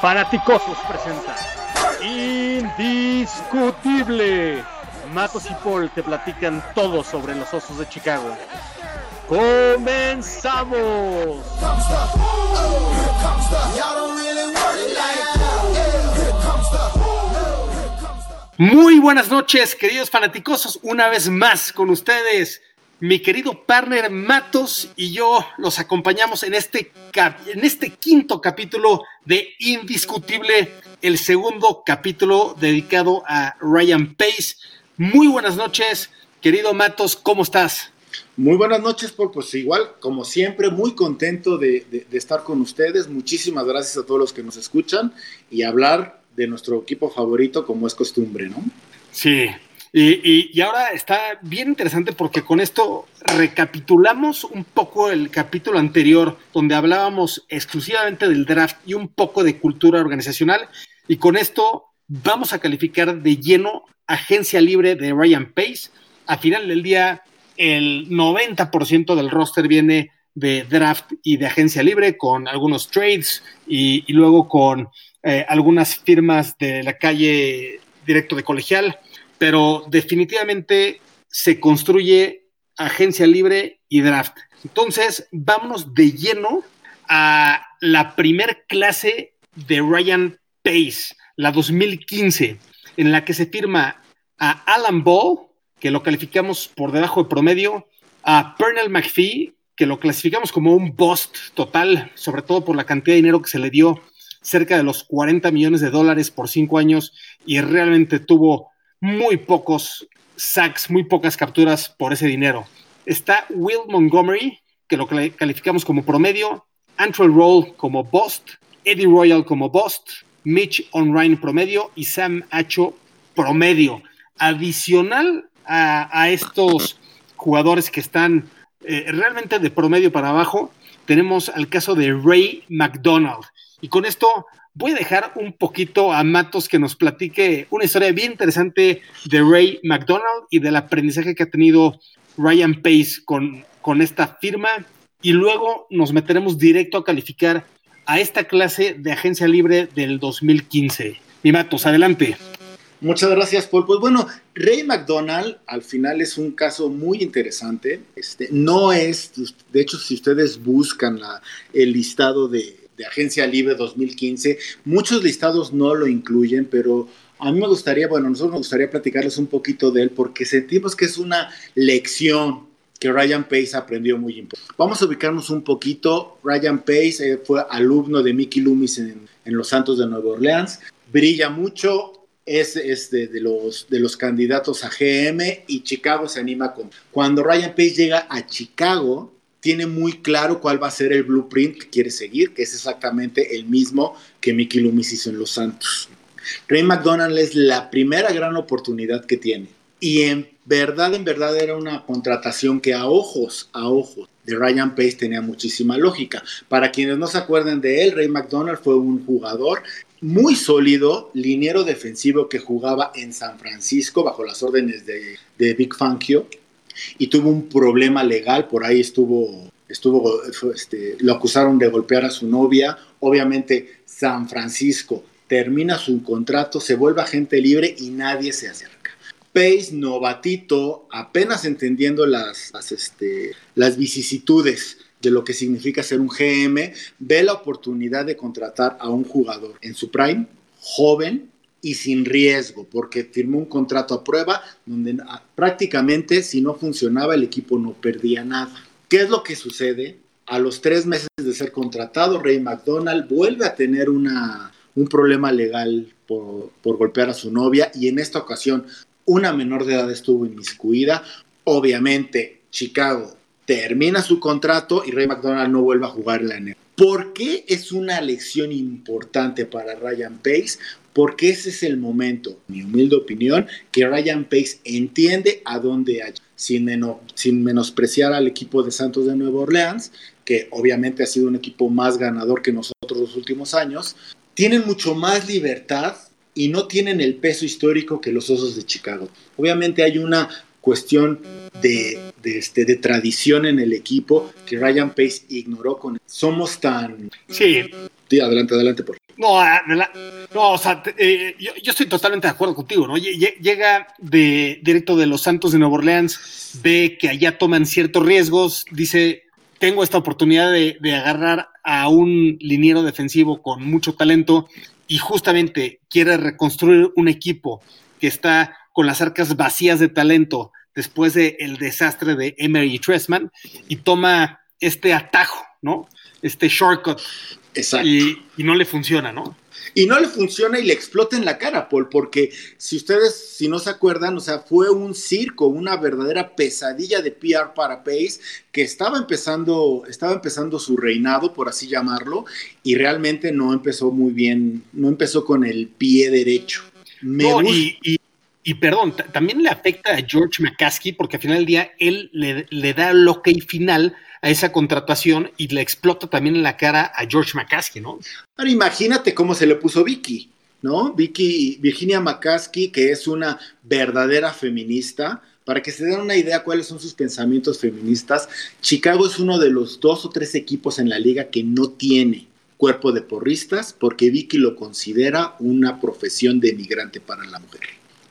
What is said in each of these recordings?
Fanaticosos presenta Indiscutible. Matos y Paul te platican todo sobre los Osos de Chicago. ¡Comenzamos! Muy buenas noches, queridos fanaticosos, una vez más con ustedes mi querido partner Matos y yo los acompañamos en este, en este quinto capítulo de Indiscutible, el segundo capítulo dedicado a Ryan Pace. Muy buenas noches, querido Matos, ¿cómo estás? Muy buenas noches, Paul. Pues igual, como siempre, muy contento de, de estar con ustedes. Muchísimas gracias a todos los que nos escuchan y hablar de nuestro equipo favorito como es costumbre, ¿no? Sí, y, ahora está bien interesante porque con esto recapitulamos un poco el capítulo anterior donde hablábamos exclusivamente del draft y un poco de cultura organizacional. Y con esto vamos a calificar de lleno agencia libre de Ryan Pace. A final del día, el 90% del roster viene de draft y de agencia libre con algunos trades y, luego con eh, algunas firmas de la calle directo de colegial pero definitivamente se construye agencia libre y draft. Entonces, vámonos de lleno a la primer clase de Ryan Pace, la 2015, en la que se firma a Alan Ball, que lo calificamos por debajo de promedio, a Pernell McPhee, que lo clasificamos como un bust total, sobre todo por la cantidad de dinero que se le dio, cerca de los 40 millones de dólares por cinco años, y realmente tuvo muy pocos sacks, muy pocas capturas por ese dinero. Está Will Montgomery, que lo calificamos como promedio, Antrell Roll como bust, Eddie Royal como bust, Mitch Onrine promedio y Sam Acho promedio. Adicional a, estos jugadores que están eh, realmente de promedio para abajo, tenemos al caso de Ray McDonald. Y con esto voy a dejar un poquito a Matos que nos platique una historia bien interesante de Ray McDonald y del aprendizaje que ha tenido Ryan Pace con, con esta firma. Y luego nos meteremos directo a calificar a esta clase de agencia libre del 2015. Mi Matos, adelante. Muchas gracias, Paul. Pues bueno, Ray McDonald al final es un caso muy interesante. Este, no es, de hecho, si ustedes buscan el listado de, de Agencia Libre 2015. Muchos listados no lo incluyen, pero a mí me gustaría, bueno, nosotros nos gustaría platicarles un poquito de él porque sentimos que es una lección que Ryan Pace aprendió muy importante. Vamos a ubicarnos un poquito. Ryan Pace eh, fue alumno de Mickey Loomis en, Los Santos de Nueva Orleans. Brilla mucho, es, de, los, de los candidatos a GM y Chicago se anima con... Cuando Ryan Pace llega a Chicago, tiene muy claro cuál va a ser el blueprint que quiere seguir, que es exactamente el mismo que Mickey Loomis hizo en Los Santos. Ray McDonald es la primera gran oportunidad que tiene. Y en verdad, en verdad era una contratación que a ojos, a ojos de Ryan Pace tenía muchísima lógica. Para quienes no se acuerden de él, Ray McDonald fue un jugador muy sólido, liniero defensivo que jugaba en San Francisco bajo las órdenes de, de Big Fangio y tuvo un problema legal, por ahí estuvo, estuvo este, lo acusaron de golpear a su novia, obviamente San Francisco termina su contrato, se vuelve agente libre y nadie se acerca. Pace, novatito, apenas entendiendo las, las, este, las vicisitudes de lo que significa ser un GM, ve la oportunidad de contratar a un jugador en su prime, joven, y sin riesgo, porque firmó un contrato a prueba donde prácticamente si no funcionaba el equipo no perdía nada. ¿Qué es lo que sucede? A los tres meses de ser contratado, Ray McDonald vuelve a tener una, un problema legal por, por golpear a su novia y en esta ocasión una menor de edad estuvo inmiscuida. Obviamente, Chicago termina su contrato y Ray McDonald no vuelve a jugar en la NFL. ¿Por qué es una lección importante para Ryan Pace? Porque ese es el momento, mi humilde opinión, que Ryan Pace entiende a dónde hay, sin, sin menospreciar al equipo de Santos de Nueva Orleans, que obviamente ha sido un equipo más ganador que nosotros los últimos años, tienen mucho más libertad y no tienen el peso histórico que los Osos de Chicago. Obviamente hay una cuestión de, este, de tradición en el equipo que Ryan Pace ignoró con... Somos tan... Sí. sí adelante, adelante, por. No, ah, no, o sea, eh, yo, estoy totalmente de acuerdo contigo, ¿no? Llega de directo de los Santos de Nueva Orleans, ve que allá toman ciertos riesgos, dice, tengo esta oportunidad de, de agarrar a un liniero defensivo con mucho talento y justamente quiere reconstruir un equipo que está con las arcas vacías de talento después del desastre de Emery Tressman y toma este atajo, ¿no? Este shortcut Exacto. Y, no le funciona, ¿no? Y no le funciona y le explota en la cara, Paul, porque si ustedes, si no se acuerdan, o sea, fue un circo, una verdadera pesadilla de PR para Pace, que estaba empezando, estaba empezando su reinado, por así llamarlo, y realmente no empezó muy bien, no empezó con el pie derecho. no, y, y, perdón, también le afecta a George McCaskey, porque al final del día él le, le da el ok final a esa contratación y le explota también en la cara a George McCaskey, ¿no? Ahora imagínate cómo se le puso Vicky, ¿no? Vicky, Virginia McCaskey, que es una verdadera feminista. Para que se den una idea cuáles son sus pensamientos feministas, Chicago es uno de los dos o tres equipos en la liga que no tiene cuerpo de porristas porque Vicky lo considera una profesión de emigrante para la mujer.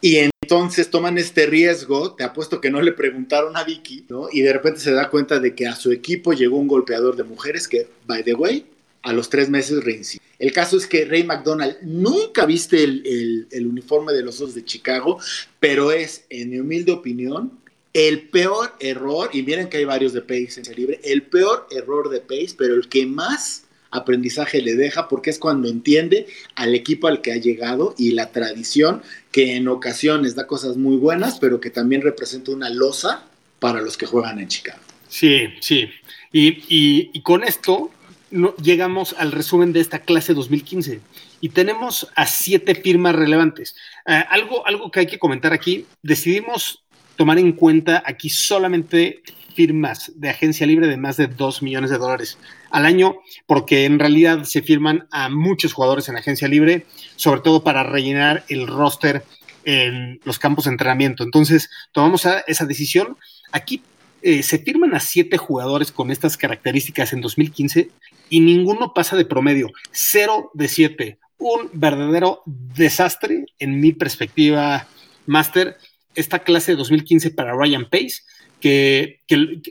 Y entonces toman este riesgo, te apuesto que no le preguntaron a Vicky, ¿no? Y de repente se da cuenta de que a su equipo llegó un golpeador de mujeres que, by the way, a los tres meses reincidió. El caso es que Ray McDonald nunca viste el, uniforme de los Osos de Chicago, pero es, en mi humilde opinión, el peor error, y miren que hay varios de Pace en el libre, el peor error de Pace, pero el que más aprendizaje le deja porque es cuando entiende al equipo al que ha llegado y la tradición que en ocasiones da cosas muy buenas, pero que también representa una losa para los que juegan en Chicago. Sí, sí. Y, con esto llegamos al resumen de esta clase 2015 y tenemos a siete firmas relevantes. Eh, algo, algo que hay que comentar aquí, decidimos tomar en cuenta aquí solamente firmas de agencia libre de más de 2 millones de dólares al año, porque en realidad se firman a muchos jugadores en agencia libre, sobre todo para rellenar el roster en los campos de entrenamiento. Entonces, tomamos esa decisión. Aquí eh, se firman a siete jugadores con estas características en 2015 y ninguno pasa de promedio, cero de siete. Un verdadero desastre en mi perspectiva, Master. Esta clase de 2015 para Ryan Pace que,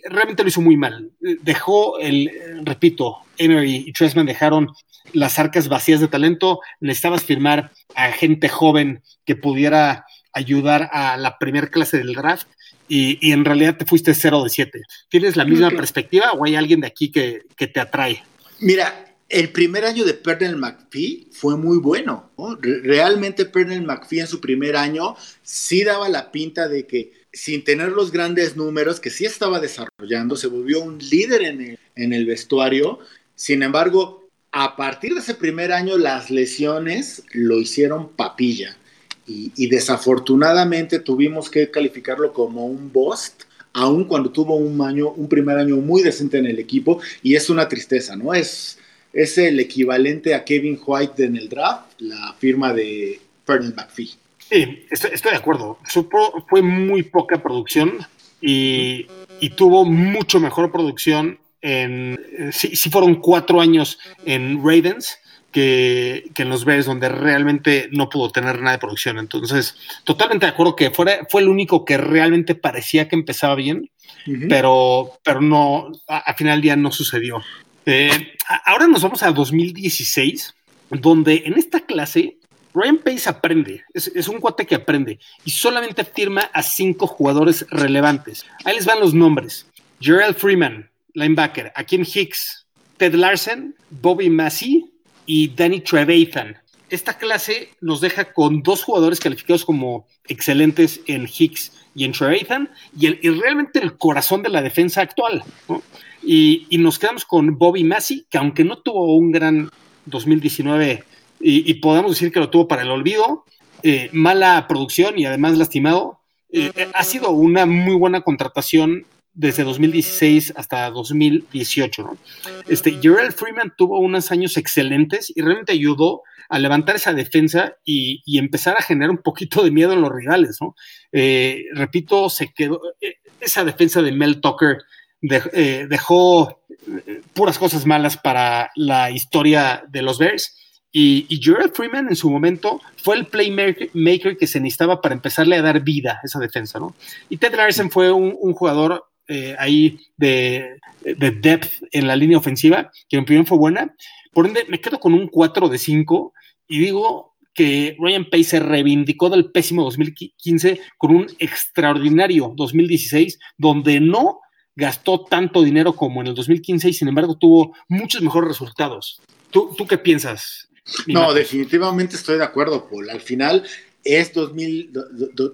realmente lo hizo muy mal. Dejó el, repito, Emery y Tressman dejaron las arcas vacías de talento. Necesitabas firmar a gente joven que pudiera ayudar a la primera clase del draft y, en realidad te fuiste 0 de 7. ¿Tienes la misma perspectiva o hay alguien de aquí que, te atrae? Mira, el primer año de Pernell McPhee fue muy bueno. Realmente Pernell McPhee en su primer año sí daba la pinta de que sin tener los grandes números que sí estaba desarrollando, se volvió un líder en el, en el vestuario. Sin embargo, a partir de ese primer año, las lesiones lo hicieron papilla. Y, desafortunadamente tuvimos que calificarlo como un bust, aun cuando tuvo un año, un primer año muy decente en el equipo, y es una tristeza, ¿no? Es, es el equivalente a Kevin White en el draft, la firma de Ferdinand McPhee. Sí, estoy, de acuerdo. fue muy poca producción y, tuvo mucho mejor producción en. Sí, fueron cuatro años en Ravens que, en los Bears, donde realmente no pudo tener nada de producción. Entonces, totalmente de acuerdo que fuera, fue el único que realmente parecía que empezaba bien, pero, pero no, al final del día no sucedió. Eh, ahora nos vamos a 2016, donde en esta clase Ryan Pace aprende, es, un cuate que aprende y solamente firma a cinco jugadores relevantes. Ahí les van los nombres. Gerald Freeman, linebacker, Akim Hicks, Ted Larsen, Bobby Massey y Danny Trevathan. Esta clase nos deja con dos jugadores calificados como excelentes en Hicks y en Trevathan y, realmente el corazón de la defensa actual. Y, y, nos quedamos con Bobby Massey, que aunque no tuvo un gran 2019 y, podemos decir que lo tuvo para el olvido, eh, mala producción y además lastimado. Eh, ha sido una muy buena contratación desde 2016 hasta 2018. ¿no? Este, Gerald Freeman tuvo unos años excelentes y realmente ayudó a levantar esa defensa y, empezar a generar un poquito de miedo en los rivales. ¿no? Eh, repito, se quedó esa defensa de Mel Tucker dejó puras cosas malas para la historia de los Bears Y, y Freeman en su momento fue el playmaker que se necesitaba para empezarle a dar vida a esa defensa, ¿no? Y Ted Larson fue un, jugador eh, ahí de, de, depth en la línea ofensiva, que en primer fue buena. Por ende, me quedo con un 4 de 5 y digo que Ryan Pace se reivindicó del pésimo 2015 con un extraordinario 2016, donde no gastó tanto dinero como en el 2015 y sin embargo tuvo muchos mejores resultados. ¿Tú, tú qué piensas? No, definitivamente estoy de acuerdo, Paul. Al final es 2000,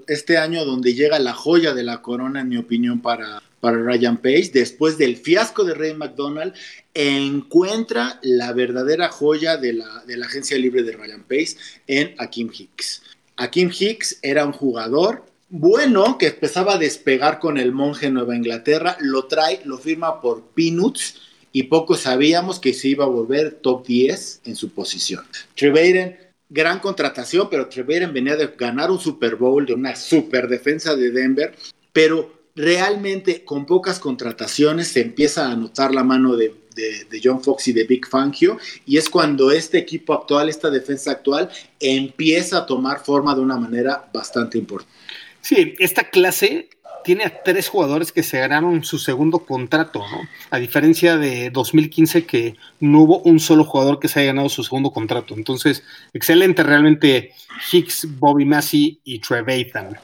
este año donde llega la joya de la corona, en mi opinión, para, para Ryan Pace. Después del fiasco de Ray McDonald, encuentra la verdadera joya de la, de la agencia libre de Ryan Pace en Akim Hicks. Akim Hicks era un jugador bueno que empezaba a despegar con el monje Nueva Inglaterra, lo trae, lo firma por Peanuts y poco sabíamos que se iba a volver top 10 en su posición. Treveiden, gran contratación, pero Treveiden venía de ganar un Super Bowl, de una super defensa de Denver, pero realmente con pocas contrataciones se empieza a notar la mano de, de, John Fox y de Big Fangio, y es cuando este equipo actual, esta defensa actual, empieza a tomar forma de una manera bastante importante. Sí, esta clase tiene a tres jugadores que se ganaron su segundo contrato, ¿no? A diferencia de 2015 que no hubo un solo jugador que se haya ganado su segundo contrato. Entonces, excelente realmente Hicks, Bobby Massey y Trevathan.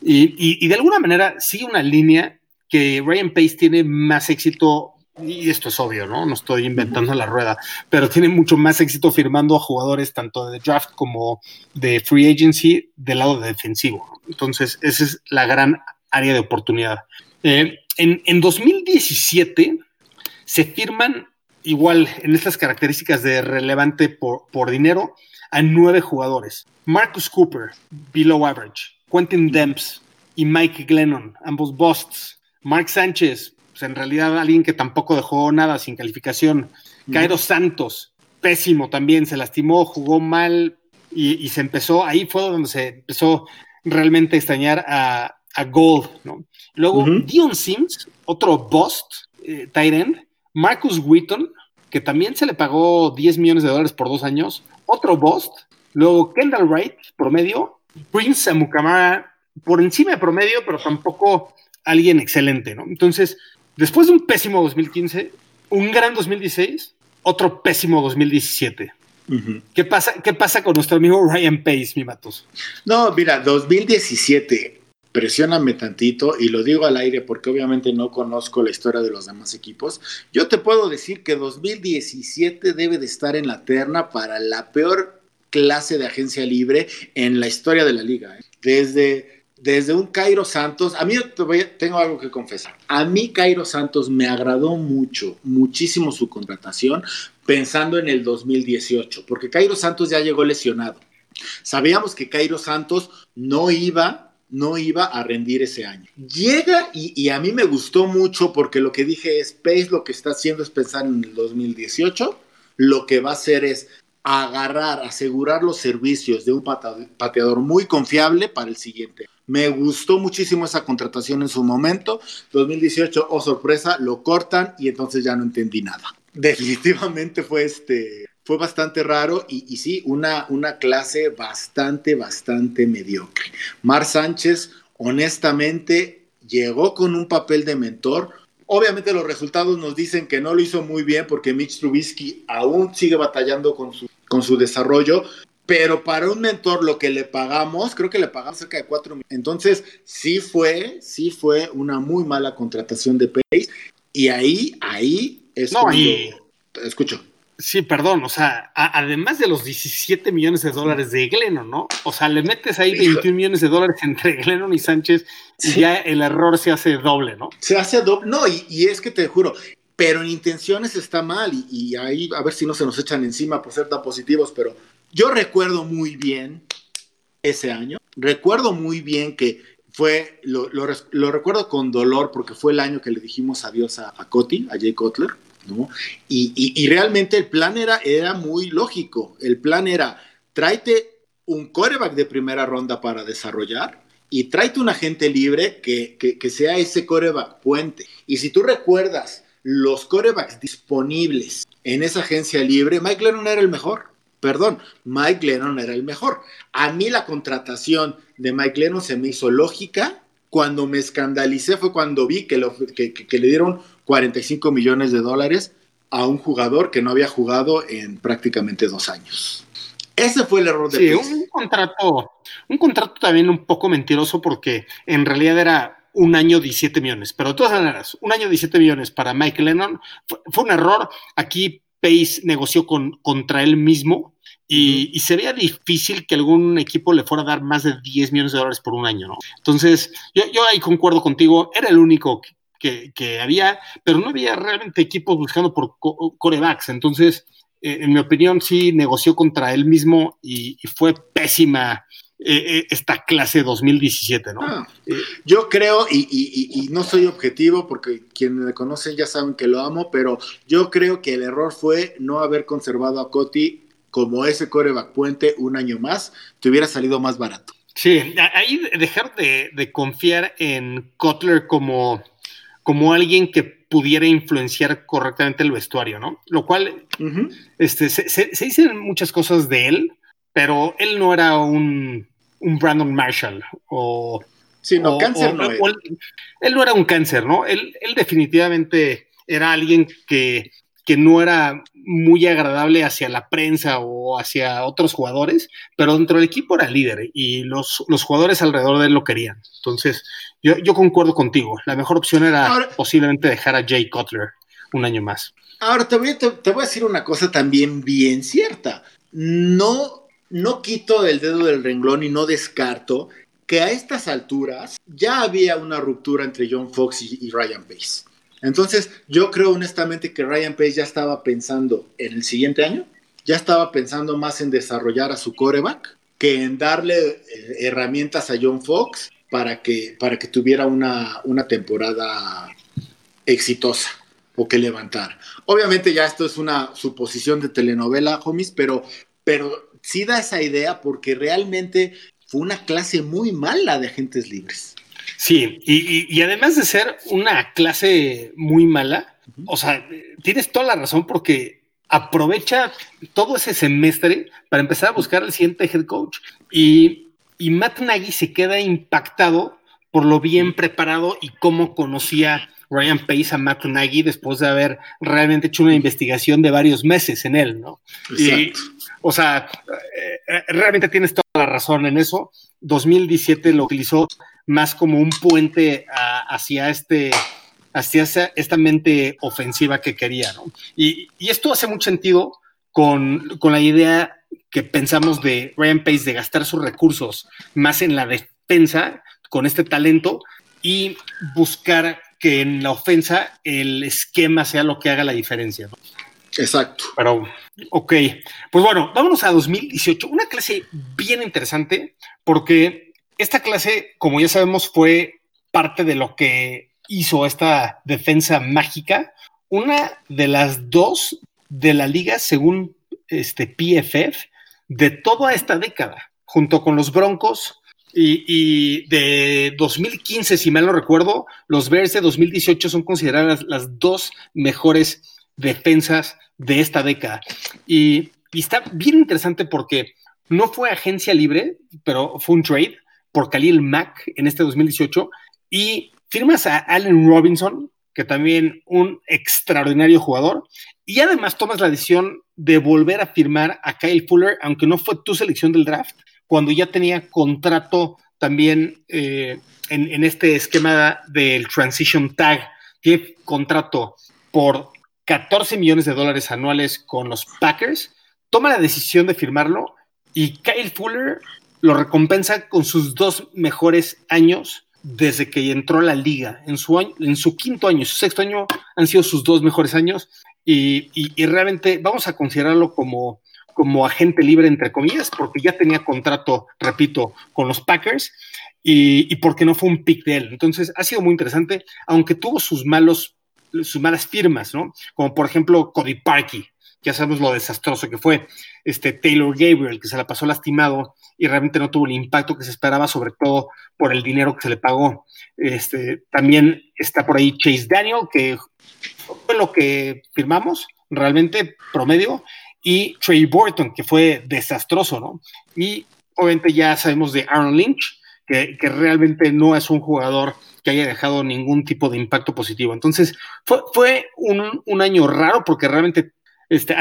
Y, y, de alguna manera sigue una línea que Ryan Pace tiene más éxito, y esto es obvio, ¿no? No estoy inventando la rueda, pero tiene mucho más éxito firmando a jugadores tanto de draft como de free agency del lado defensivo. Entonces, esa es la gran área de oportunidad. Eh, en, 2017 se firman igual en estas características de relevante por, por dinero a nueve jugadores. Marcus Cooper, below average. Quentin Demps y Mike Glennon, ambos busts. Mark Sánchez, pues en realidad alguien que tampoco dejó nada sin calificación. Cairo Santos, pésimo también, se lastimó, jugó mal y, y, se empezó, ahí fue donde se empezó realmente a extrañar a, a Gold, ¿no? Luego, Dion Sims, otro bust, eh, Marcus Wheaton, que también se le pagó 10 millones de dólares por dos años, otro bust. Luego, Kendall Wright, promedio. Prince Amukamara, por encima de promedio, pero tampoco alguien excelente, ¿no? Entonces, después de un pésimo 2015, un gran 2016, otro pésimo 2017. ¿Qué, pasa, ¿Qué pasa con nuestro amigo Ryan Pace, mi Matos? No, mira, 2017 presióname tantito y lo digo al aire porque obviamente no conozco la historia de los demás equipos. Yo te puedo decir que 2017 debe de estar en la terna para la peor clase de agencia libre en la historia de la liga. ¿eh? Desde, desde un Cairo Santos, a mí tengo algo que confesar. A mí Cairo Santos me agradó mucho, muchísimo su contratación pensando en el 2018, porque Cairo Santos ya llegó lesionado. Sabíamos que Cairo Santos no iba no iba a rendir ese año. Llega y, a mí me gustó mucho porque lo que dije es, Pace lo que está haciendo es pensar en el 2018, lo que va a hacer es agarrar, asegurar los servicios de un pateador muy confiable para el siguiente. Me gustó muchísimo esa contratación en su momento. 2018, oh sorpresa, lo cortan y entonces ya no entendí nada. Definitivamente fue este fue bastante raro y, sí, una, una clase bastante, bastante mediocre. Mar Sánchez, honestamente, llegó con un papel de mentor. Obviamente los resultados nos dicen que no lo hizo muy bien porque Mitch Trubisky aún sigue batallando con su, con su desarrollo, pero para un mentor lo que le pagamos, creo que le pagamos cerca de 4 millones. Entonces, sí fue, sí fue una muy mala contratación de Pace. Y ahí, ahí es no, cuando... Escucho. Sí, perdón, o sea, además de los 17 millones de dólares de Glennon, ¿no? O sea, le metes ahí 21 millones de dólares entre Glennon y Sánchez y ya el error se hace doble, ¿no? Se hace doble, no, y, es que te juro, pero en intenciones está mal y, y, ahí a ver si no se nos echan encima por ser tan positivos, pero yo recuerdo muy bien ese año, recuerdo muy bien que fue, lo, lo, recuerdo con dolor porque fue el año que le dijimos adiós a, a Coti, a Jay Cutler y, realmente el plan era, era muy lógico. El plan era, tráete un coreback de primera ronda para desarrollar y tráete un agente libre que, sea ese coreback puente. Y si tú recuerdas los corebacks disponibles en esa agencia libre, Mike Lennon era el mejor. perdón, Mike Lennon era el mejor. A mí la contratación de Mike Lennon se me hizo lógica. Cuando me escandalicé fue cuando vi que, que, le dieron 45 millones de dólares a un jugador que no había jugado en prácticamente dos años. Ese fue el error de Sí, un contrato, un contrato también un poco mentiroso porque en realidad era un año 17 millones. Pero de todas maneras, un año 17 millones para Mike Lennon fue, un error. Aquí Pace negoció con, contra él mismo y, sería difícil que algún equipo le fuera a dar más de 10 millones de dólares por un año, ¿no? Entonces, yo, yo ahí concuerdo contigo, era el único que, que, había, pero no había realmente equipos buscando por corebacks. Entonces, eh, en mi opinión, sí negoció contra él mismo y fue pésima eh, eh, esta clase 2017, ¿no? Ah, yo creo, y, no soy objetivo porque quienes me conocen ya saben que lo amo, pero yo creo que el error fue no haber conservado a Coti como ese coreback puente un año más, te hubiera salido más barato. Sí, ahí dejar de, confiar en Kotler como, como alguien que pudiera influenciar correctamente el vestuario, ¿no? Lo cual, este, se, se dicen muchas cosas de él, pero él no era un un Brandon Marshall o... Sí, no, cáncer no él, no era un cáncer, ¿no? Él, él definitivamente era alguien que, que, no era muy agradable hacia la prensa o hacia otros jugadores, pero dentro del equipo era líder y los, los jugadores alrededor de él lo querían. Entonces, yo, yo concuerdo contigo. La mejor opción era posiblemente dejar a Jay Cutler un año más. Ahora, te voy, te voy a decir una cosa también bien cierta. No no quito el dedo del renglón y no descarto que a estas alturas ya había una ruptura entre John Fox y, Ryan Pace. Entonces, yo creo honestamente que Ryan Pace ya estaba pensando en el siguiente año, ya estaba pensando más en desarrollar a su coreback que en darle eh, herramientas a John Fox para que, para que tuviera una, una temporada exitosa o que levantar. Obviamente ya esto es una suposición de telenovela, homies, pero, pero sí da esa idea porque realmente fue una clase muy mala de agentes libres. Sí, y, además de ser una clase muy mala, o sea, tienes toda la razón porque aprovecha todo ese semestre para empezar a buscar al siguiente head coach. Y, y Matt Nagy se queda impactado por lo bien preparado y cómo conocía Ryan Pace a Matt Nagy después de haber realmente hecho una investigación de varios meses en él, ¿no? Y, o sea, eh, eh, realmente tienes toda la razón en eso. 2017 lo utilizó más como un puente hacia este hacia esta mente ofensiva que quería, ¿no? Y, esto hace mucho sentido con, con, la idea que pensamos de Ryan Pace de gastar sus recursos más en la defensa con este talento y buscar que en la ofensa el esquema sea lo que haga la diferencia. ¿no? Exacto. Pero, ok. Pues bueno, vámonos a 2018. Una clase bien interesante porque esta clase, como ya sabemos, fue parte de lo que hizo esta defensa mágica. Una de las dos de la liga, según este PFF, de toda esta década, junto con los Broncos, y, de 2015, si mal no recuerdo, los Bears de 2018 son consideradas las dos mejores defensas de esta década. Y, está bien interesante porque no fue agencia libre, pero fue un trade por Khalil Mack en este 2018 y firmas a Allen Robinson, que también un extraordinario jugador, y además tomas la decisión de volver a firmar a Kyle Fuller, aunque no fue tu selección del draft, cuando ya tenía contrato también eh, en, este esquema del Transition Tag, tiene contrato por 14 millones de dólares anuales con los Packers, toma la decisión de firmarlo y Kyle Fuller lo recompensa con sus dos mejores años desde que entró a la liga. En su, año, en su quinto año, su sexto año han sido sus dos mejores años y realmente vamos a considerarlo como como agente libre, entre comillas, porque ya tenía contrato, repito, con los Packers y, porque no fue un pick de él. Entonces, ha sido muy interesante, aunque tuvo sus malos, sus malas firmas, ¿no? Como por ejemplo Cody Parkey, ya sabemos lo desastroso que fue, este Taylor Gabriel, que se la pasó lastimado y realmente no tuvo el impacto que se esperaba, sobre todo por el dinero que se le pagó. Este, también está por ahí Chase Daniel, que fue lo que firmamos, realmente promedio, y Trey Burton, que fue desastroso, ¿no? Y obviamente ya sabemos de Aaron Lynch, que, realmente no es un jugador que haya dejado ningún tipo de impacto positivo. Entonces, fue, fue un, un año raro porque realmente este,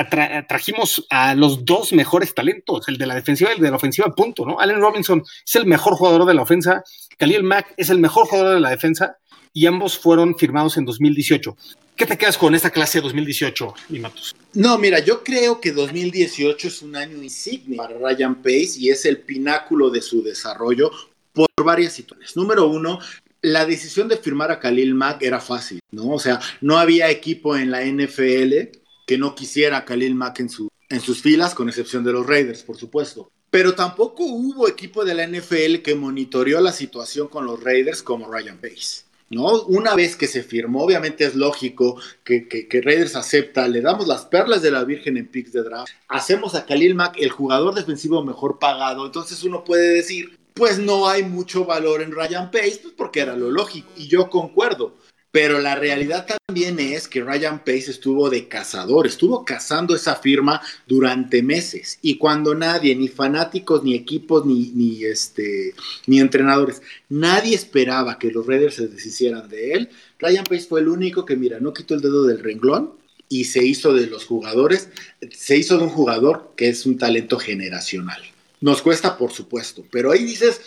trajimos a los dos mejores talentos, el de la defensiva y el de la ofensiva, punto, ¿no? Allen Robinson es el mejor jugador de la ofensa, Khalil Mack es el mejor jugador de la defensa y ambos fueron firmados en 2018. ¿Qué te quedas con esta clase de 2018, Limatus? No, mira, yo creo que 2018 es un año insignia para Ryan Pace y es el pináculo de su desarrollo por varias situaciones. Número uno, la decisión de firmar a Khalil Mack era fácil, ¿no? O sea, no había equipo en la NFL que no quisiera a Khalil Mack en, su, en sus filas, con excepción de los Raiders, por supuesto. Pero tampoco hubo equipo de la NFL que monitoreó la situación con los Raiders como Ryan Pace. ¿no? Una vez que se firmó, obviamente es lógico que, que, Raiders acepta, le damos las perlas de la Virgen en picks de draft, hacemos a Khalil Mack el jugador defensivo mejor pagado, entonces uno puede decir, pues no hay mucho valor en Ryan Pace, pues porque era lo lógico, y yo concuerdo. Pero la realidad también es que Ryan Pace estuvo de cazador, estuvo cazando esa firma durante meses. Y cuando nadie, ni fanáticos, ni equipos, ni, este, ni entrenadores, nadie esperaba que los Raiders se deshicieran de él, Ryan Pace fue el único que, mira, no quitó el dedo del renglón y se hizo de los jugadores, se hizo de un jugador que es un talento generacional. Nos cuesta, por supuesto, pero ahí dices,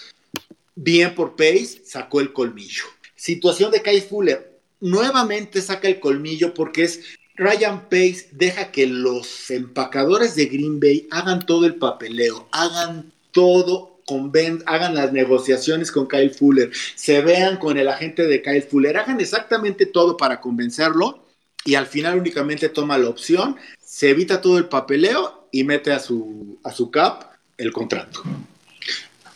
bien por Pace, sacó el colmillo. Situación de Kai Fuller, nuevamente saca el colmillo porque es Ryan Pace deja que los empacadores de Green Bay hagan todo el papeleo, hagan todo, hagan las negociaciones con Kyle Fuller, se vean con el agente de Kyle Fuller, hagan exactamente todo para convencerlo y al final únicamente toma la opción, se evita todo el papeleo y mete a su, a su cap el contrato.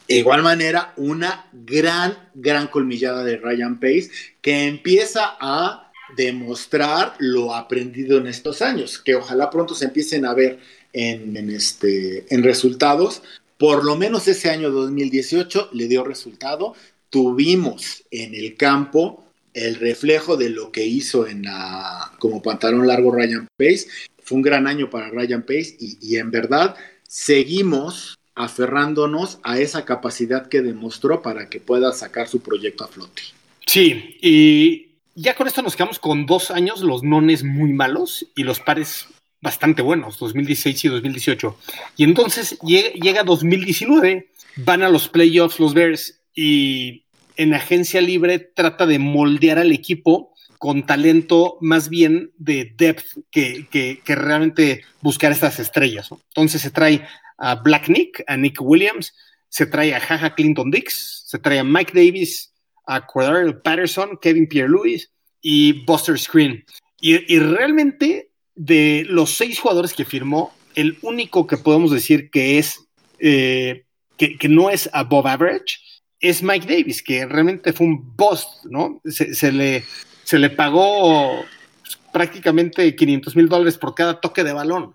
De igual manera, una gran, gran colmillada de Ryan Pace que empieza a demostrar lo aprendido en estos años, que ojalá pronto se empiecen a ver en, este, en resultados. Por lo menos ese año 2018 le dio resultado. Tuvimos en el campo el reflejo de lo que hizo en la, como pantalón largo Ryan Pace. Fue un gran año para Ryan Pace y, y en verdad seguimos aferrándonos a esa capacidad que demostró para que pueda sacar su proyecto a flote. Sí, y ya con esto nos quedamos con dos años, los nones muy malos y los pares bastante buenos, 2016 y 2018. Y entonces llega, 2019, van a los playoffs los Bears y en agencia libre trata de moldear al equipo con talento más bien de depth que, que, que realmente buscar estas estrellas. Entonces se trae a Black Nick, a Nick Williams, se trae a Jaja Clinton Dix, se trae a Mike Davis, a Cordell Patterson, Kevin Pierre-Louis y Buster Screen. Y, realmente de los seis jugadores que firmó, el único que podemos decir que es eh, que, no es above average es Mike Davis, que realmente fue un bust, ¿no? Se, le, se le pagó prácticamente 500 mil dólares por cada toque de balón.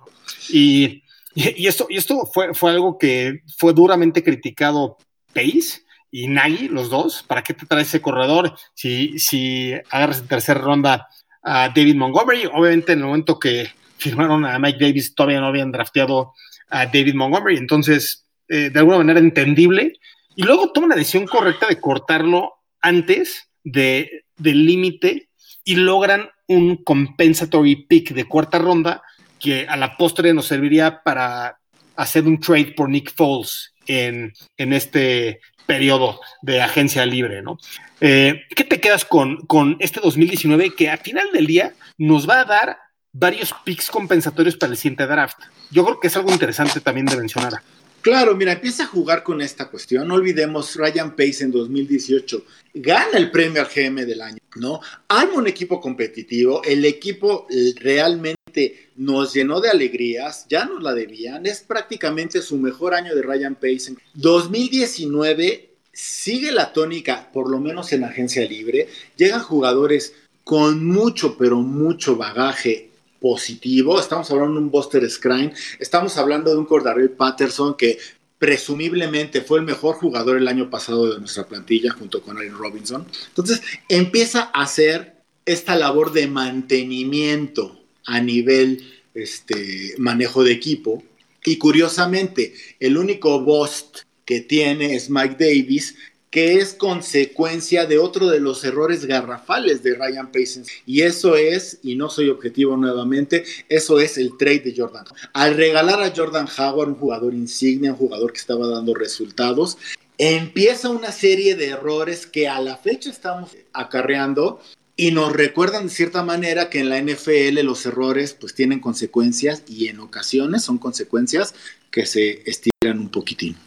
Y y, esto, y esto fue, fue algo que fue duramente criticado Pace y Nagy, los dos. ¿Para qué te traes ese corredor si, si agarras en tercera ronda a David Montgomery? Obviamente, en el momento que firmaron a Mike Davis, todavía no habían drafteado a David Montgomery. Entonces, eh, de alguna manera entendible. Y luego toma la decisión correcta de cortarlo antes de, del límite y logran un compensatory pick de cuarta ronda que a la postre nos serviría para hacer un trade por Nick Foles en, en este periodo de agencia libre, ¿no? Eh, ¿Qué te quedas con, con este 2019 que a final del día nos va a dar varios picks compensatorios para el siguiente draft? Yo creo que es algo interesante también de mencionar. Claro, mira, empieza a jugar con esta cuestión. No olvidemos, Ryan Pace en 2018 gana el premio al GM del año, ¿no? Arma un equipo competitivo, el equipo realmente nos llenó de alegrías, ya nos la debían, es prácticamente su mejor año de Ryan Pace. 2019 sigue la tónica, por lo menos en agencia libre, llegan jugadores con mucho, pero mucho bagaje positivo. Estamos hablando de un Buster Scrine, estamos hablando de un Cordarrelle Patterson que presumiblemente fue el mejor jugador el año pasado de nuestra plantilla junto con Aaron Robinson. Entonces empieza a hacer esta labor de mantenimiento a nivel este, manejo de equipo. Y curiosamente, el único bust que tiene es Mike Davis, que es consecuencia de otro de los errores garrafales de Ryan Pace. Y eso es, y no soy objetivo nuevamente, eso es el trade de Jordan. Al regalar a Jordan Howard, un jugador insignia, un jugador que estaba dando resultados, empieza una serie de errores que a la fecha estamos acarreando y nos recuerdan de cierta manera que en la NFL los errores pues tienen consecuencias y en ocasiones son consecuencias que se estiran un poquitín.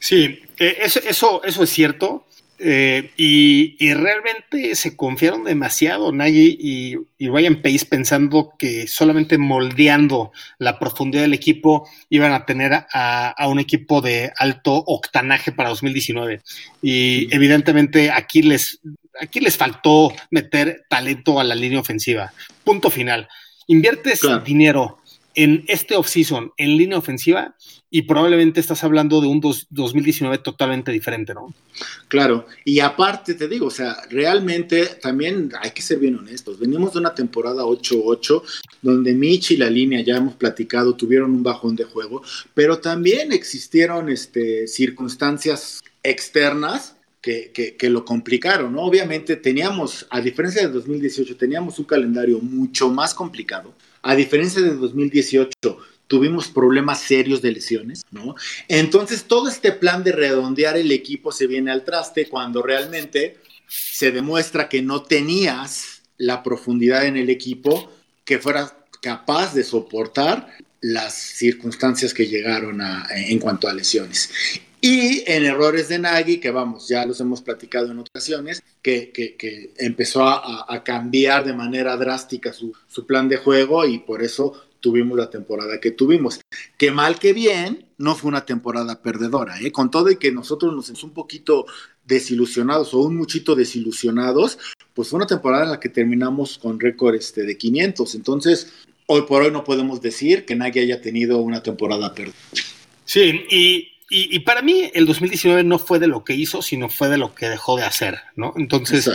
Sí, eh, eso, eso, es cierto. Eh, y, realmente se confiaron demasiado Nagy y, Ryan Pace pensando que solamente moldeando la profundidad del equipo iban a tener a, un equipo de alto octanaje para 2019. Y evidentemente aquí les, aquí les faltó meter talento a la línea ofensiva. Punto final. Inviertes dinero en este offseason en línea ofensiva y probablemente estás hablando de un 2019 totalmente diferente, ¿no? Claro, y aparte te digo, o sea, realmente también hay que ser bien honestos. Venimos de una temporada 8-8 donde Mitch y la línea, ya hemos platicado, tuvieron un bajón de juego, pero también existieron este, circunstancias externas que, que, lo complicaron, ¿no? Obviamente teníamos, a diferencia de 2018, teníamos un calendario mucho más complicado a diferencia de 2018, tuvimos problemas serios de lesiones, ¿no? Entonces todo este plan de redondear el equipo se viene al traste cuando realmente se demuestra que no tenías la profundidad en el equipo que fuera capaz de soportar las circunstancias que llegaron en cuanto a lesiones. Y en errores de Nagy, que vamos, ya los hemos platicado en ocasiones, que, que, empezó a, cambiar de manera drástica su, su, plan de juego y por eso tuvimos la temporada que tuvimos. Que mal que bien, no fue una temporada perdedora, ¿eh? con todo y que nosotros nos sentimos un poquito desilusionados o un muchito desilusionados, pues fue una temporada en la que terminamos con récord este, de 500. Entonces, hoy por hoy no podemos decir que Nagy haya tenido una temporada perdida. Sí, y y, para mí el 2019 no fue de lo que hizo, sino fue de lo que dejó de hacer, ¿no? Entonces,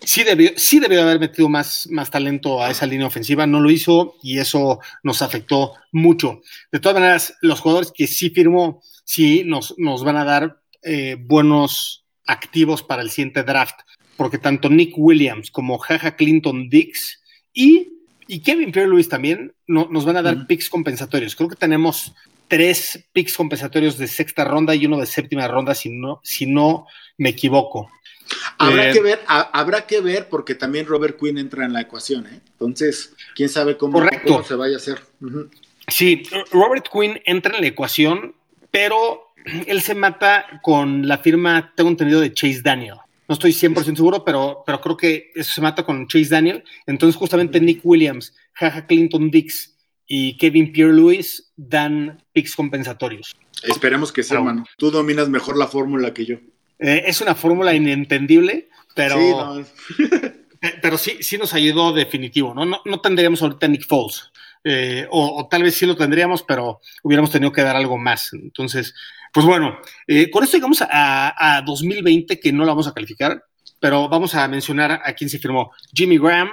sí debió, sí debió haber metido más, más talento a esa línea ofensiva, no lo hizo y eso nos afectó mucho. De todas maneras, los jugadores que sí firmó, sí nos, nos van a dar eh, buenos activos para el siguiente draft, porque tanto Nick Williams como Jaja Clinton Dix y, y Kevin Pierre Lewis también nos van a dar picks compensatorios. Creo que tenemos tres picks compensatorios de sexta ronda y uno de séptima ronda, si no, si no me equivoco. Habrá eh, que ver, habrá que ver, porque también Robert Quinn entra en la ecuación, ¿eh? Entonces, quién sabe cómo, se vaya a hacer. Sí, Robert Quinn entra en la ecuación, pero él se mata con la firma, tengo entendido, de Chase Daniel. No estoy 100% seguro, pero, pero creo que eso se mata con Chase Daniel. Entonces, justamente Nick Williams, Jaja Clinton Dix y Kevin Pierre-Louis dan picks compensatorios. Esperemos que sea, hermano. Tú dominas mejor la fórmula que yo. Eh, es una fórmula inentendible, pero sí, pero sí, sí nos ayudó definitivo, ¿no? No, tendríamos ahorita Nick Foles. Eh, o, tal vez sí lo tendríamos, pero hubiéramos tenido que dar algo más. Entonces, pues bueno, eh, con esto llegamos a, a, 2020, que no lo vamos a calificar, pero vamos a mencionar a quién se firmó. Jimmy Graham,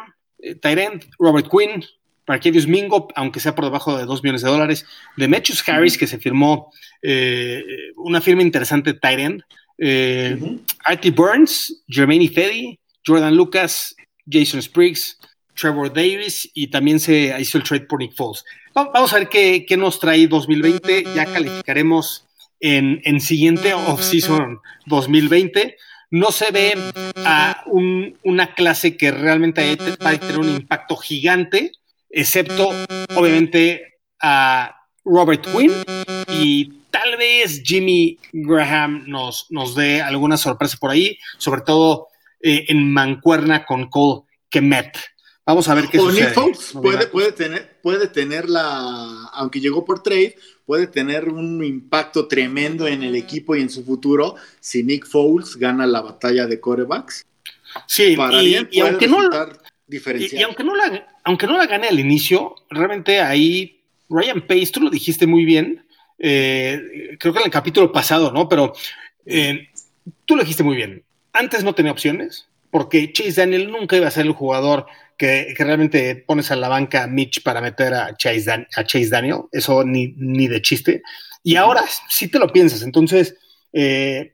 Tyrant, Robert Quinn, Marquevius Mingo, aunque sea por debajo de 2 millones de dólares, de Mechus Harris, que se firmó eh, una firma interesante de Tyrant, eh, Artie Burns, Jermaine Fedi, Jordan Lucas, Jason Spriggs, Trevor Davis y también se hizo el trade por Nick Foles. Vamos a ver qué, nos trae 2020, ya calificaremos en, en siguiente off-season 2020 no se ve a una clase que realmente va a tener un impacto gigante excepto obviamente a Robert Quinn y tal vez Jimmy Graham nos, nos dé alguna sorpresa por ahí, sobre todo eh, en mancuerna con Cole Kemet. Vamos a ver qué sucede. puede, puede, tener, puede tener la, aunque llegó por trade, puede tener un impacto tremendo en el equipo y en su futuro si Nick Foles gana la batalla de corebacks. Sí, y, aunque no, y, aunque, no la, aunque no la gane al inicio, realmente ahí Ryan Pace, tú lo dijiste muy bien, eh, creo que en el capítulo pasado, ¿no? Pero eh, tú lo dijiste muy bien. Antes no tenía opciones, porque Chase Daniel nunca iba a ser el jugador que, realmente pones a la banca Mitch para meter a Chase, a Chase Daniel, eso ni, ni, de chiste. Y ahora sí te lo piensas, entonces eh,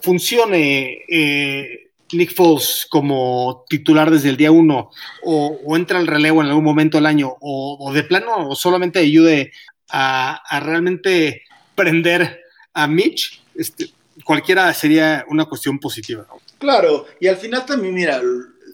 funcione eh, Nick Foles como titular desde el día uno o, entra al relevo en algún momento del año o, de plano o solamente ayude a, realmente prender a Mitch, este, cualquiera sería una cuestión positiva. Claro, y al final también, mira,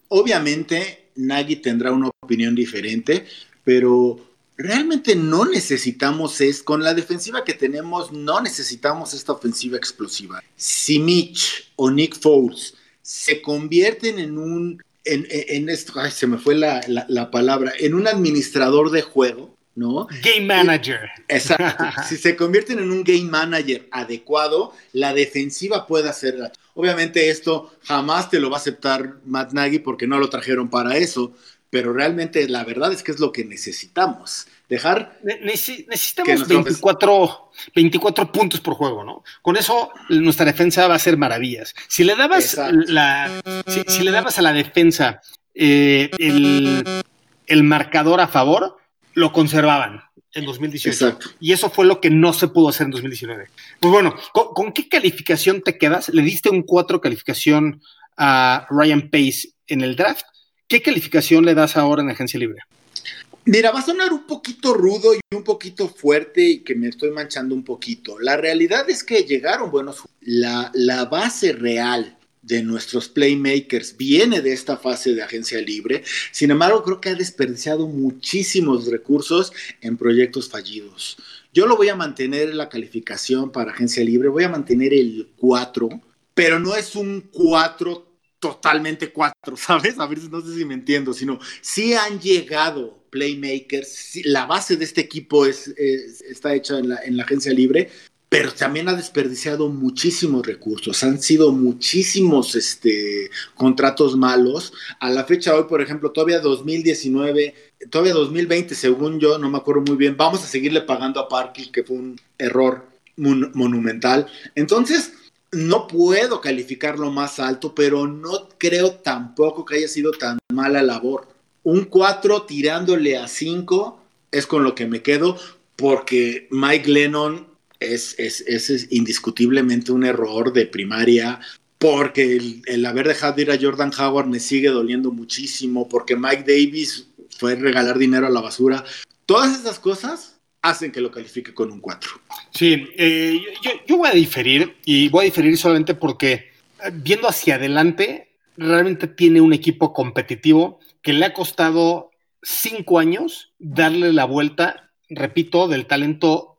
obviamente Nagy tendrá una opinión diferente, pero realmente no necesitamos es, con la defensiva que tenemos, no necesitamos esta ofensiva explosiva. Si Mitch o Nick Foles se convierten en un, en, esto, ay, se me fue la, la, palabra, en un administrador de juego, ¿no? Game manager. Exacto. si se convierten en un game manager adecuado, la defensiva puede hacerla. Obviamente esto jamás te lo va a aceptar Matt Nagy porque no lo trajeron para eso, pero realmente la verdad es que es lo que necesitamos. Dejar. necesitamos 24, 24, puntos por juego, ¿no? Con eso nuestra defensa va a ser maravillas. Si le dabas, la, si, le dabas a la defensa eh, el, marcador a favor, lo conservaban en 2018. Y eso fue lo que no se pudo hacer en 2019. Pues bueno, ¿con, qué calificación te quedas? Le diste un 4 calificación a Ryan Pace en el draft. ¿Qué calificación le das ahora en agencia libre? Mira, va a sonar un poquito rudo y un poquito fuerte y que me estoy manchando un poquito. La realidad es que llegaron buenos. La, la base real de nuestros playmakers viene de esta fase de agencia libre. Sin embargo, creo que ha desperdiciado muchísimos recursos en proyectos fallidos. Yo lo voy a mantener en la calificación para agencia libre, voy a mantener el 4, pero no es un 4 totalmente cuatro, ¿sabes? A ver, no sé si me entiendo, sino sí han llegado playmakers, la base de este equipo es, está hecha en la, en la agencia libre, pero también ha desperdiciado muchísimos recursos, han sido muchísimos este, contratos malos. A la fecha hoy, por ejemplo, todavía 2019, todavía 2020, según yo, no me acuerdo muy bien, vamos a seguirle pagando a Parky, que fue un error monumental. Entonces, no puedo calificarlo más alto, pero no creo tampoco que haya sido tan mala labor. Un 4 tirándole a 5 es con lo que me quedo, porque Mike Lennon es, es, indiscutiblemente un error de primaria, porque el, el, haber dejado ir a Jordan Howard me sigue doliendo muchísimo, porque Mike Davis fue regalar dinero a la basura. Todas esas cosas hacen que lo califique con un 4. Sí, eh, yo, voy a diferir y voy a diferir solamente porque eh, viendo hacia adelante, realmente tiene un equipo competitivo que le ha costado cinco años darle la vuelta, repito, del talento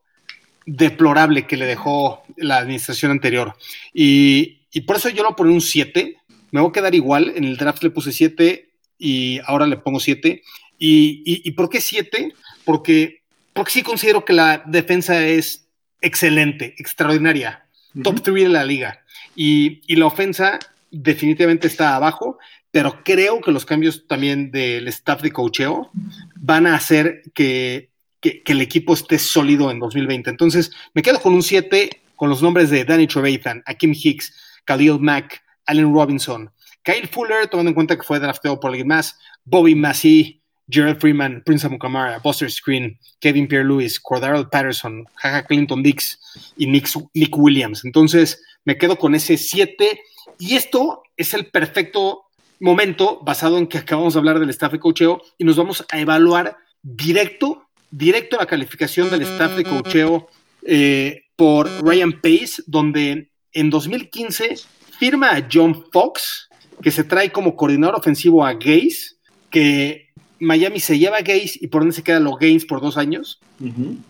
deplorable que le dejó la administración anterior. Y, por eso yo lo pongo un 7. Me voy a quedar igual. En el draft le puse 7 y ahora le pongo 7. ¿Y, y, por qué 7? Porque porque sí considero que la defensa es excelente, extraordinaria, top 3 de la liga. Y, la ofensa definitivamente está abajo, pero creo que los cambios también del staff de cocheo van a hacer que, el equipo esté sólido en 2020. Entonces, me quedo con un 7 con los nombres de Danny Trevathan, Akim Hicks, Khalil Mack, Allen Robinson, Kyle Fuller, tomando en cuenta que fue drafteado por alguien más, Bobby Massey, Gerald Freeman, Prince Amukamara, Buster Screen, Kevin Pierre-Louis, Cordero Patterson, Jaja Clinton Dix y Nick, Nick, Williams. Entonces me quedo con ese 7 y esto es el perfecto momento basado en que acabamos de hablar del staff de cocheo y nos vamos a evaluar directo, directo la calificación del staff de cocheo eh, por Ryan Pace, donde en 2015 firma a John Fox, que se trae como coordinador ofensivo a Gaze, que Miami se lleva a y por donde se quedan los Gaines por dos años.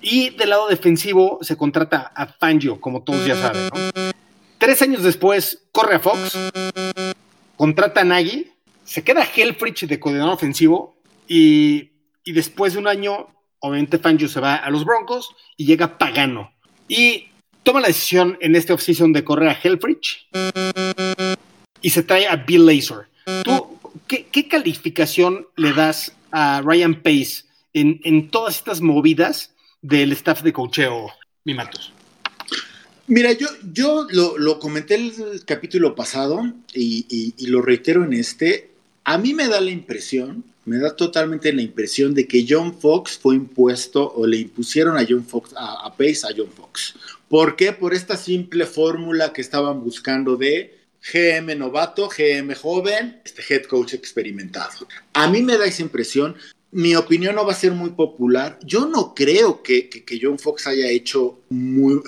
Y del lado defensivo se contrata a Fangio, como todos ya saben. Tres años después corre a Fox, contrata a Nagy, se queda Helfrich de coordinador ofensivo y, después de un año, obviamente Fangio se va a los Broncos y llega Pagano. Y toma la decisión en este offseason de correr a Helfrich y se trae a Bill Lazor. ¿Tú qué, qué calificación le das a Ryan Pace en, todas estas movidas del staff de cocheo, mi Matos? Mira, yo, yo lo, comenté el capítulo pasado y, lo reitero en este. A mí me da la impresión, me da totalmente la impresión de que John Fox fue impuesto o le impusieron a John Fox, a, Pace a John Fox. ¿Por qué? Por esta simple fórmula que estaban buscando de GM novato, GM joven, este head coach experimentado. A mí me da esa impresión. Mi opinión no va a ser muy popular. Yo no creo que, que, John Fox haya hecho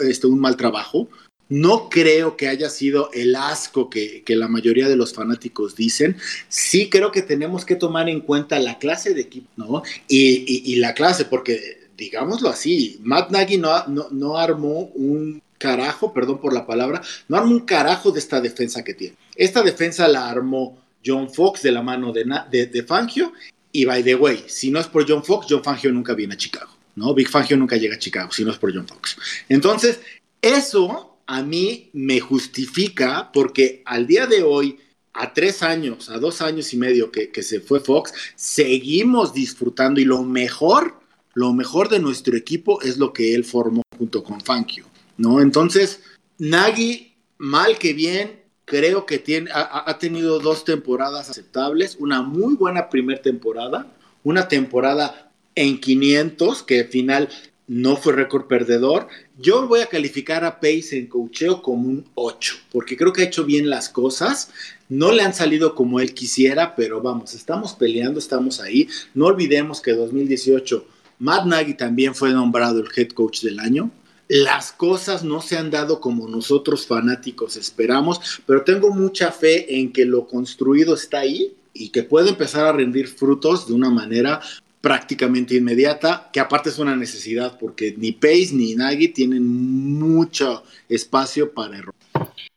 este, un mal trabajo. No creo que haya sido el asco que, la mayoría de los fanáticos dicen. Sí creo que tenemos que tomar en cuenta la clase de equipo, ¿no? Y, la clase, porque digámoslo así, Matt Nagy no, no, armó un carajo, perdón por la palabra, no armó un carajo de esta defensa que tiene. Esta defensa la armó John Fox de la mano de, de, Fangio. Y by the way, si no es por John Fox, John Fangio nunca viene a Chicago. ¿no? Big Fangio nunca llega a Chicago, si no es por John Fox. Entonces, eso a mí me justifica porque al día de hoy, a tres años, a dos años y medio que, se fue Fox, seguimos disfrutando y lo mejor, lo mejor de nuestro equipo es lo que él formó junto con Fangio, ¿no? Entonces, Nagy, mal que bien, creo que tiene, ha, tenido dos temporadas aceptables, una muy buena primera temporada, una temporada en 500, que al final no fue récord perdedor. Yo voy a calificar a Pace en cocheo como un 8, porque creo que ha hecho bien las cosas. No le han salido como él quisiera, pero vamos, estamos peleando, estamos ahí. No olvidemos que 2018 Matt Nagy también fue nombrado el head coach del año. Las cosas no se han dado como nosotros fanáticos esperamos, pero tengo mucha fe en que lo construido está ahí y que puede empezar a rendir frutos de una manera prácticamente inmediata, que aparte es una necesidad porque ni Pace ni Nagy tienen mucho espacio para error.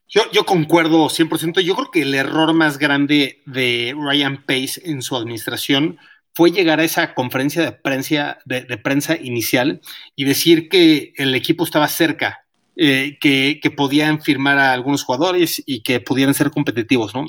Yo, yo, concuerdo 100%. Yo creo que el error más grande de Ryan Pace en su administración fue llegar a esa conferencia de prensa, de, prensa inicial y decir que el equipo estaba cerca, eh, que, que, podían firmar a algunos jugadores y que pudieran ser competitivos, ¿no?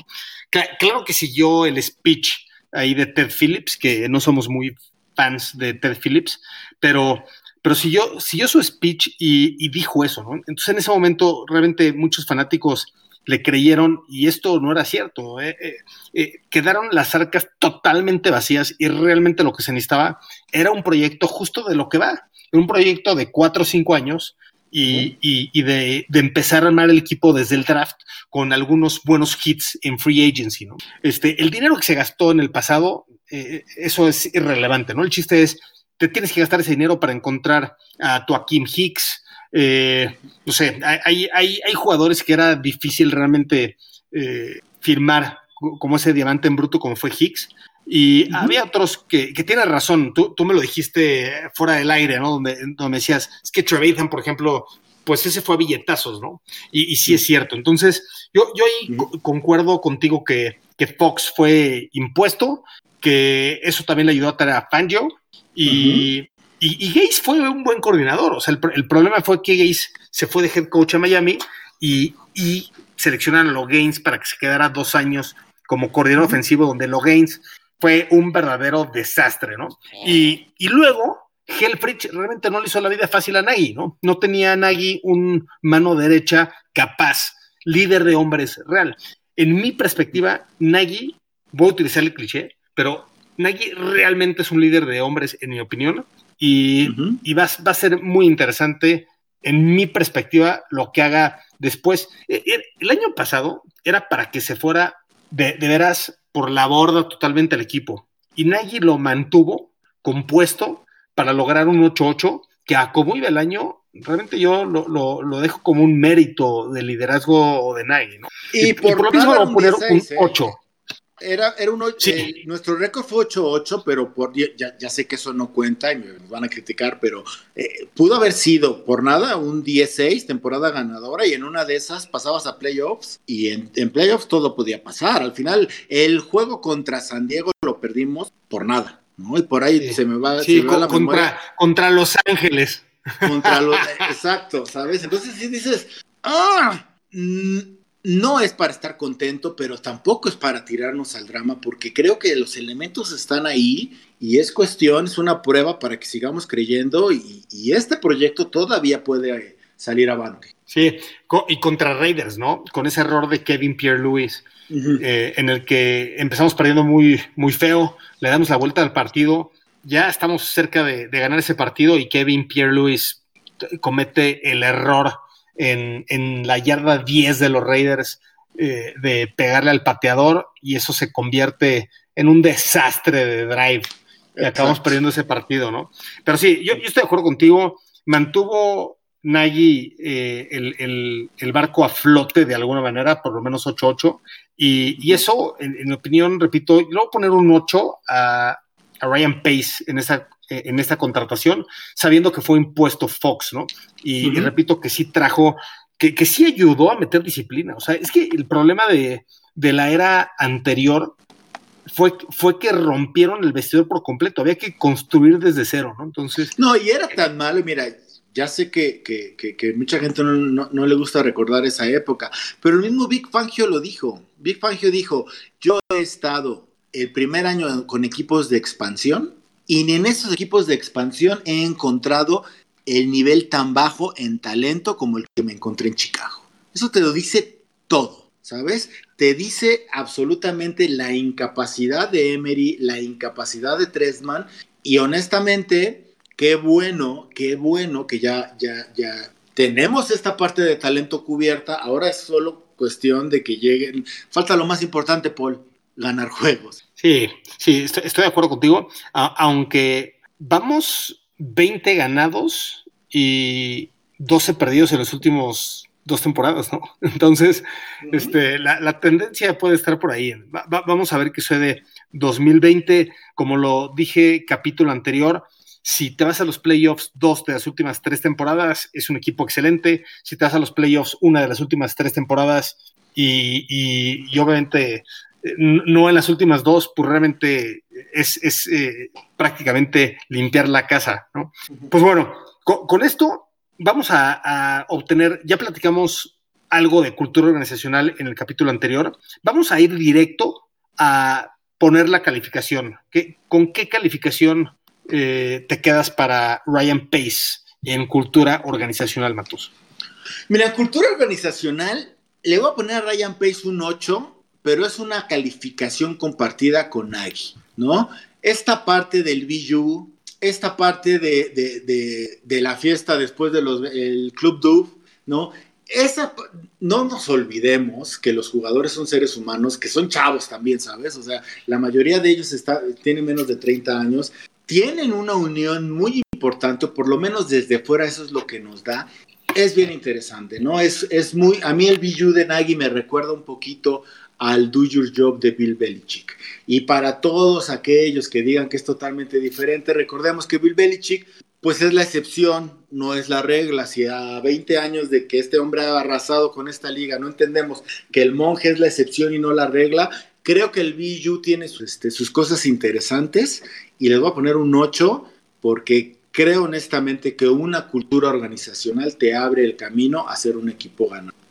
Claro que siguió el speech ahí de Ted Phillips, que no somos muy fans de Ted Phillips, pero, pero siguió, siguió su speech y, dijo eso, ¿no? Entonces en ese momento realmente muchos fanáticos le creyeron y esto no era cierto. ¿eh? Eh, eh, quedaron las arcas totalmente vacías y realmente lo que se necesitaba era un proyecto justo de lo que va, un proyecto de cuatro o cinco años y, de, empezar a armar el equipo desde el draft con algunos buenos hits en free agency, ¿no? Este, el dinero que se gastó en el pasado, eso es irrelevante, ¿no? El chiste es, te tienes que gastar ese dinero para encontrar a tu Akim Hicks, eh, no sé, hay, hay, hay, jugadores que era difícil realmente eh, firmar como ese diamante en bruto como fue Hicks, y había otros que, que tienes razón, tú, tú, me lo dijiste fuera del aire, ¿no? Donde, donde decías, es que Trevathan, por ejemplo, pues ese fue a billetazos, ¿no? Y, y sí es cierto. Entonces, yo, yo ahí concuerdo contigo que, que, Fox fue impuesto, que eso también le ayudó a traer a Fangio, y, y, Gaze fue un buen coordinador. O sea, el, el, problema fue que Gaze se fue de head coach a Miami y, y seleccionaron a los Gaines para que se quedara dos años como coordinador ofensivo, donde los Gaines fue un verdadero desastre, ¿no? Y, luego, Helfrich realmente no le hizo la vida fácil a Nagy, ¿no? No tenía a Nagy un mano derecha capaz, líder de hombres real. En mi perspectiva, Nagy, voy a utilizar el cliché, pero Nagy realmente es un líder de hombres, en mi opinión, y, va, a ser muy interesante, en mi perspectiva, lo que haga después. E, e, el año pasado era para que se fuera de, de veras por la borda totalmente el equipo. Y Nagy lo mantuvo compuesto para lograr un 8-8 que a como iba el año, realmente yo lo, dejo como un mérito de liderazgo de Nagy. Y, por, lo mismo voy a poner un 8. Era, era un 8, eh, nuestro récord fue 8-8, pero por, ya, ya, sé que eso no cuenta y me van a criticar, pero eh, pudo haber sido por nada un 16, temporada ganadora, y en una de esas pasabas a playoffs y en, en playoffs todo podía pasar. Al final, el juego contra San Diego lo perdimos por nada, ¿no? Y por ahí se me va, sí, la contra, contra Los Ángeles. Contra los, exacto, ¿sabes? Entonces si dices, ah, no es para estar contento, pero tampoco es para tirarnos al drama, porque creo que los elementos están ahí y es cuestión, es una prueba para que sigamos creyendo y, este proyecto todavía puede salir avante. Sí, y contra Raiders, ¿no? Con ese error de Kevin Pierre-Louis, eh, en el que empezamos perdiendo muy, muy feo, le damos la vuelta al partido, ya estamos cerca de, ganar ese partido y Kevin Pierre-Louis comete el error en, en, la yarda 10 de los Raiders eh, de pegarle al pateador y eso se convierte en un desastre de drive. Y acabamos perdiendo ese partido, ¿no? Pero sí, yo, estoy de acuerdo contigo, mantuvo Nagy eh, el, barco a flote de alguna manera, por lo menos 8-8, y, eso, en, mi opinión, repito, yo voy a poner un 8 a, Ryan Pace en esta, en esta contratación, sabiendo que fue impuesto Fox, ¿no? Y, repito que sí trajo, que, que, sí ayudó a meter disciplina. O sea, es que el problema de, de la era anterior fue, fue que rompieron el vestidor por completo, había que construir desde cero, ¿no? Entonces... No, y era tan malo, mira, ya sé que, que, que, mucha gente no, no, le gusta recordar esa época, pero el mismo Big Fangio lo dijo. Big Fangio dijo, yo he estado el primer año con equipos de expansión y en esos equipos de expansión he encontrado el nivel tan bajo en talento como el que me encontré en Chicago. Eso te lo dice todo. ¿sabes? Te dice absolutamente la incapacidad de Emery, la incapacidad de Tresman y honestamente, qué bueno, qué bueno que ya, ya, ya tenemos esta parte de talento cubierta, ahora es solo cuestión de que lleguen, falta lo más importante, Paul, ganar juegos. Sí, sí, estoy, estoy de acuerdo contigo, aunque vamos 20 ganados y 12 perdidos en los últimos dos temporadas, ¿no? Entonces, este, la, tendencia puede estar por ahí. vamos a ver qué sucede 2020. Como lo dije capítulo anterior, si te vas a los playoffs dos de las últimas tres temporadas, es un equipo excelente. Si te vas a los playoffs una de las últimas tres temporadas y, obviamente eh, no en las últimas dos, pues realmente es, eh, prácticamente limpiar la casa, ¿no? Pues bueno, con esto vamos a, obtener, ya platicamos algo de cultura organizacional en el capítulo anterior, vamos a ir directo a poner la calificación. ¿Con qué calificación eh, te quedas para Ryan Pace en cultura organizacional, Matos? Mira, cultura organizacional, le voy a poner a Ryan Pace un 8, pero es una calificación compartida con Nagy, ¿no? Esta parte del BU esta parte de, la fiesta después del Club Dove, ¿no? Esa, no nos olvidemos que los jugadores son seres humanos, que son chavos también, ¿sabes? O sea, la mayoría de ellos está, tienen menos de 30 años, tienen una unión muy importante, por lo menos desde fuera eso es lo que nos da. Es bien interesante, ¿no? Es, es muy, a mí el Biju de Nagy me recuerda un poquito al Do Your Job de Bill Belichick. Y para todos aquellos que digan que es totalmente diferente, recordemos que Bill Belichick pues es la excepción, no es la regla. Si a 20 años de que este hombre ha arrasado con esta liga no entendemos que el monje es la excepción y no la regla, creo que el BU tiene este, sus cosas interesantes y les voy a poner un 8 porque creo honestamente que una cultura organizacional te abre el camino a ser un equipo ganador.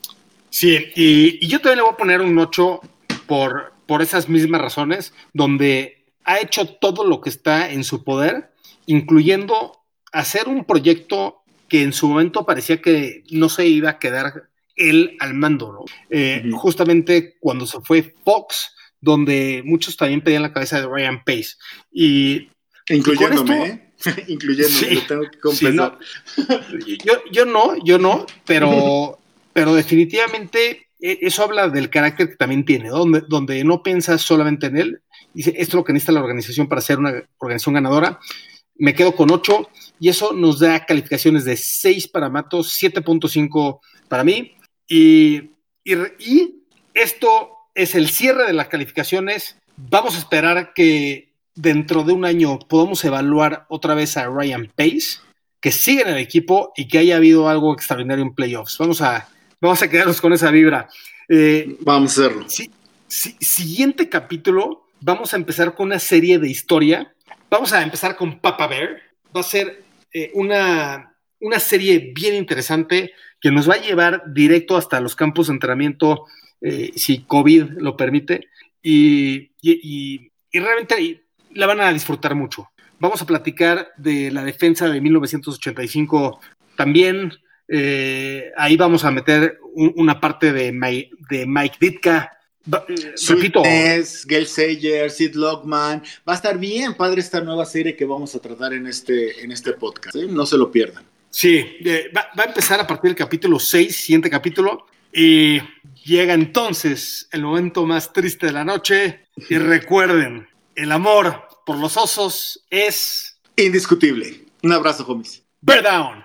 Sí, y, yo también le voy a poner un 8 por, por esas mismas razones, donde ha hecho todo lo que está en su poder, incluyendo hacer un proyecto que en su momento parecía que no se iba a quedar él al mando, ¿no? Eh, justamente cuando se fue Fox, donde muchos también pedían la cabeza de Ryan Pace. Y, Incluyéndome, ¿eh? Incluyéndome, lo tengo que yo, yo no, yo no, pero pero definitivamente e, eso habla del carácter que también tiene, donde, donde no piensas solamente en él, dice, esto es lo que necesita la organización para ser una organización ganadora, me quedo con 8 y eso nos da calificaciones de 6 para Matos, 7.5 para mí y, y, esto es el cierre de las calificaciones. Vamos a esperar que dentro de un año podamos evaluar otra vez a Ryan Pace, que siga en el equipo y que haya habido algo extraordinario en playoffs. Vamos a, Vamos a quedarnos con esa vibra. Eh, vamos a hacerlo. siguiente capítulo, vamos a empezar con una serie de historia. Vamos a empezar con Papa Bear. Va a ser eh, una, una serie bien interesante que nos va a llevar directo hasta los campos de entrenamiento, eh, si COVID lo permite, y, y, realmente la van a disfrutar mucho. Vamos a platicar de la defensa de 1985 también, Eh, ahí vamos a meter un- una parte de, Mai- de Mike Ditka. Eh, Repito, Gail Sayer, Sid Lockman. Va a estar bien padre esta nueva serie que vamos a tratar en este, en este podcast. ¿eh? No se lo pierdan. sí, eh, va, va a empezar a partir del capítulo 6, siguiente capítulo. Y llega entonces el momento más triste de la noche. Y recuerden, el amor por los osos es Indiscutible. Un abrazo, homies. Bear Down.